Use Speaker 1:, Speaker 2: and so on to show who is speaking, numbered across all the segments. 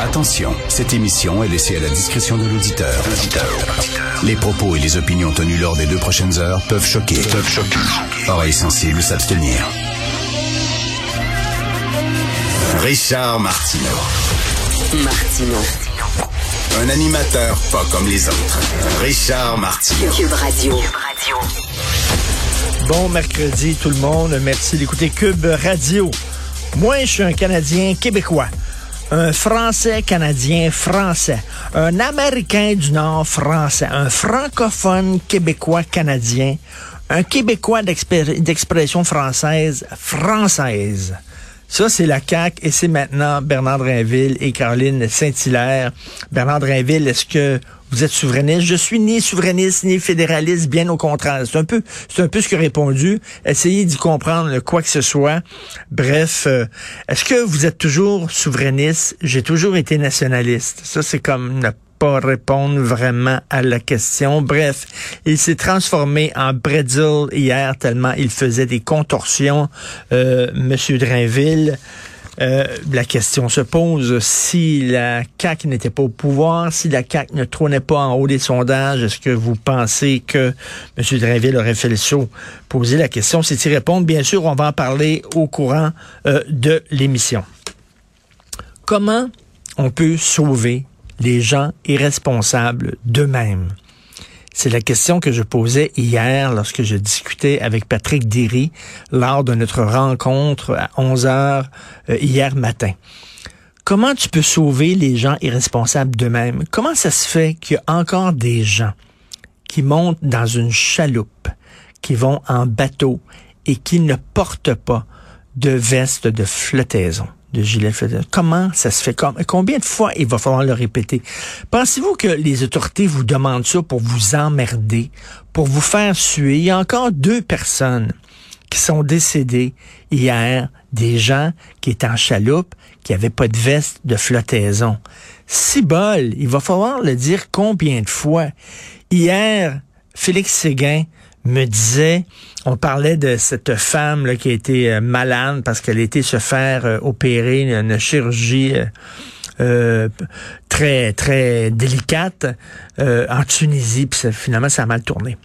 Speaker 1: Attention, cette émission est laissée à la discrétion de l'auditeur. Les propos et les opinions tenues lors des deux prochaines heures peuvent choquer. Peuvent choquer. Oreilles sensibles s'abstenir. Richard Martineau.
Speaker 2: Martino.
Speaker 1: Un animateur pas comme les autres. Richard Martineau.
Speaker 2: Cube Radio.
Speaker 3: Bon mercredi tout le monde. Merci d'écouter Cube Radio. Moi, je suis un Canadien québécois. Un Français canadien français. Un Américain du Nord français. Un francophone québécois canadien. Un Québécois d'expression française française. Ça, c'est la CAQ et c'est maintenant Bernard Drinville et Caroline Saint-Hilaire. Bernard Drinville, est-ce que vous êtes souverainiste? Je suis ni souverainiste ni fédéraliste, bien au contraire. C'est un peu, c'est un peu ce que répondu. Essayez d'y comprendre quoi que ce soit. Bref, euh, est-ce que vous êtes toujours souverainiste? J'ai toujours été nationaliste. Ça, c'est comme ne pas répondre vraiment à la question. Bref, il s'est transformé en bretzel hier tellement il faisait des contorsions, euh, Monsieur Drainville. Euh, la question se pose si la CAQ n'était pas au pouvoir, si la CAQ ne trônait pas en haut des sondages, est-ce que vous pensez que M. Drainville aurait fait le saut? Poser la question, c'est y répondre. Bien sûr, on va en parler au courant euh, de l'émission. Comment on peut sauver les gens irresponsables d'eux-mêmes? C'est la question que je posais hier lorsque je discutais avec Patrick Derry lors de notre rencontre à 11 heures euh, hier matin. Comment tu peux sauver les gens irresponsables d'eux-mêmes? Comment ça se fait qu'il y a encore des gens qui montent dans une chaloupe, qui vont en bateau et qui ne portent pas de veste de flottaison? Comment ça se fait? Com- Combien de fois il va falloir le répéter? Pensez-vous que les autorités vous demandent ça pour vous emmerder, pour vous faire suer? Il y a encore deux personnes qui sont décédées hier, des gens qui étaient en chaloupe, qui n'avaient pas de veste de flottaison. Si bol, il va falloir le dire combien de fois? Hier, Félix Séguin me disait, on parlait de cette femme qui a été euh, malade parce qu'elle a été se faire euh, opérer une, chirurgie euh, très très délicate en Tunisie, puis finalement ça a mal tourné.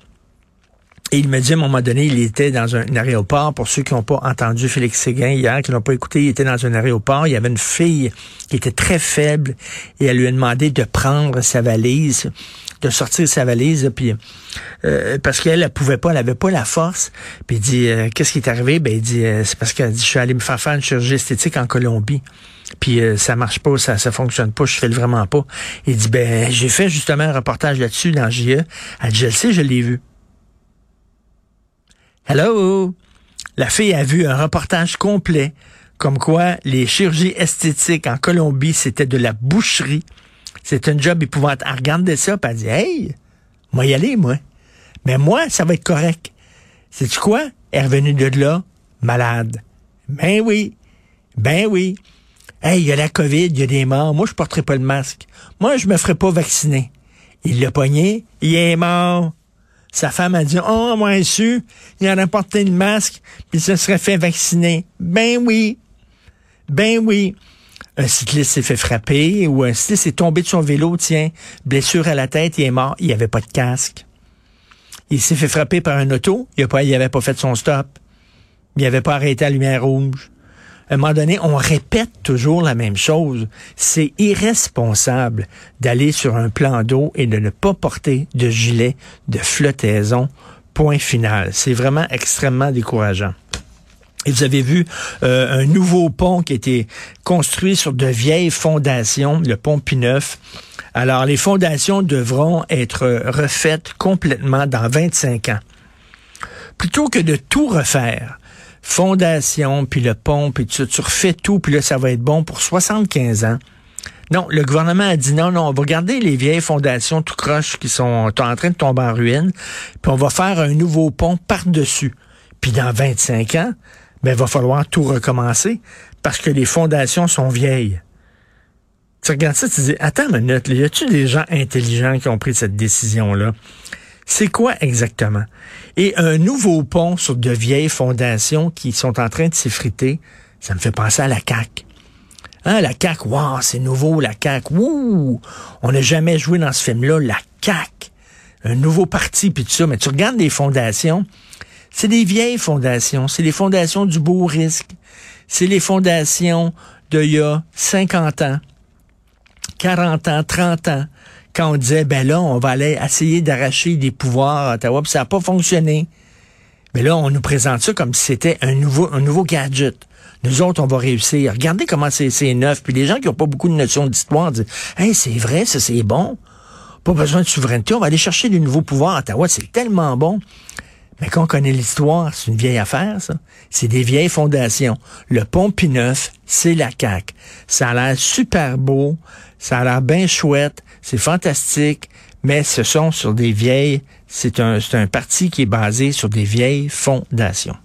Speaker 3: Et il me dit à un moment donné, il était dans un, aéroport. Pour ceux qui n'ont pas entendu Félix Séguin hier, qui n'ont pas écouté, il était dans un aéroport. Il y avait une fille qui était très faible et elle lui a demandé de prendre sa valise, de sortir sa valise, puis euh, parce qu'elle ne pouvait pas, elle avait pas la force. Puis il dit, euh, qu'est-ce qui est arrivé? Ben il dit, euh, c'est parce qu'elle dit, je suis allé me faire faire une chirurgie esthétique en Colombie. Puis ça marche pas, ça ça fonctionne pas, je fais le vraiment pas. Il dit ben j'ai fait justement un reportage là-dessus dans JE. Elle dit je le sais, je l'ai vu. Hello! La fille a vu un reportage complet comme quoi les chirurgies esthétiques en Colombie, c'était de la boucherie. C'est un job épouvantable. Elle regardait ça, puis elle dit Hey, moi y aller, moi. Mais moi, ça va être correct. Sais-tu quoi? Elle est revenue de là, malade. Ben oui. Ben oui. Hey, il y a la COVID, il y a des morts. Moi, je porterai pas le masque. Moi, je me ferai pas vacciner. Il l'a pogné, il est mort. Sa femme a dit, oh, moi, su, il aurait porté le masque, puis il se serait fait vacciner. Ben oui. Ben oui. Un cycliste s'est fait frapper, ou un cycliste est tombé de son vélo, tiens, blessure à la tête, il est mort, il avait pas de casque. Il s'est fait frapper par un auto, il a pas, pas fait son stop. Il avait pas arrêté la lumière rouge. À un moment donné, on répète toujours la même chose. C'est irresponsable d'aller sur un plan d'eau et de ne pas porter de gilet de flottaison. Point final. C'est vraiment extrêmement décourageant. Et vous avez vu euh, un nouveau pont qui a été construit sur de vieilles fondations, le pont Pineuf. Alors, les fondations devront être refaites complètement dans 25 ans. Plutôt que de tout refaire, fondation, puis le pont, puis tu, tu refais tout, puis là, ça va être bon pour 75 ans. Non, le gouvernement a dit non, non, on va garder les vieilles fondations tout croches qui sont en train de tomber en ruine, puis on va faire un nouveau pont par-dessus. Puis dans 25 ans, ben, il va falloir tout recommencer parce que les fondations sont vieilles. Tu regardes ça, tu dis, attends une minute, là, y a-tu des gens intelligents qui ont pris cette décision-là? C'est quoi exactement? Et un nouveau pont sur de vieilles fondations qui sont en train de s'effriter, ça me fait penser à la CAQ. Hein, la CAQ, wow, c'est nouveau, la CAQ, wouh! On n'a jamais joué dans ce film-là, la CAQ. Un nouveau parti, puis tout ça. Mais tu regardes les fondations, c'est des vieilles fondations. C'est les fondations du beau risque. C'est les fondations d'il y a 50 ans, 40 ans, 30 ans, quand on disait, ben là, on va aller essayer d'arracher des pouvoirs à Ottawa, puis ça n'a pas fonctionné. Mais là, on nous présente ça comme si c'était un nouveau, un nouveau gadget. Nous autres, on va réussir. Regardez comment c'est neuf. Puis les gens qui n'ont pas beaucoup de notions d'histoire disent, hey, c'est vrai, ça c'est bon. Pas besoin de souveraineté. On va aller chercher du nouveaux pouvoirs à Ottawa. C'est tellement bon. Mais quand on connaît l'histoire, c'est une vieille affaire, ça. C'est des vieilles fondations. Le pont Pineuf, c'est la CAQ. Ça a l'air super beau, ça a l'air bien chouette, c'est fantastique, mais ce sont sur des vieilles, c'est un, c'est un parti qui est basé sur des vieilles fondations.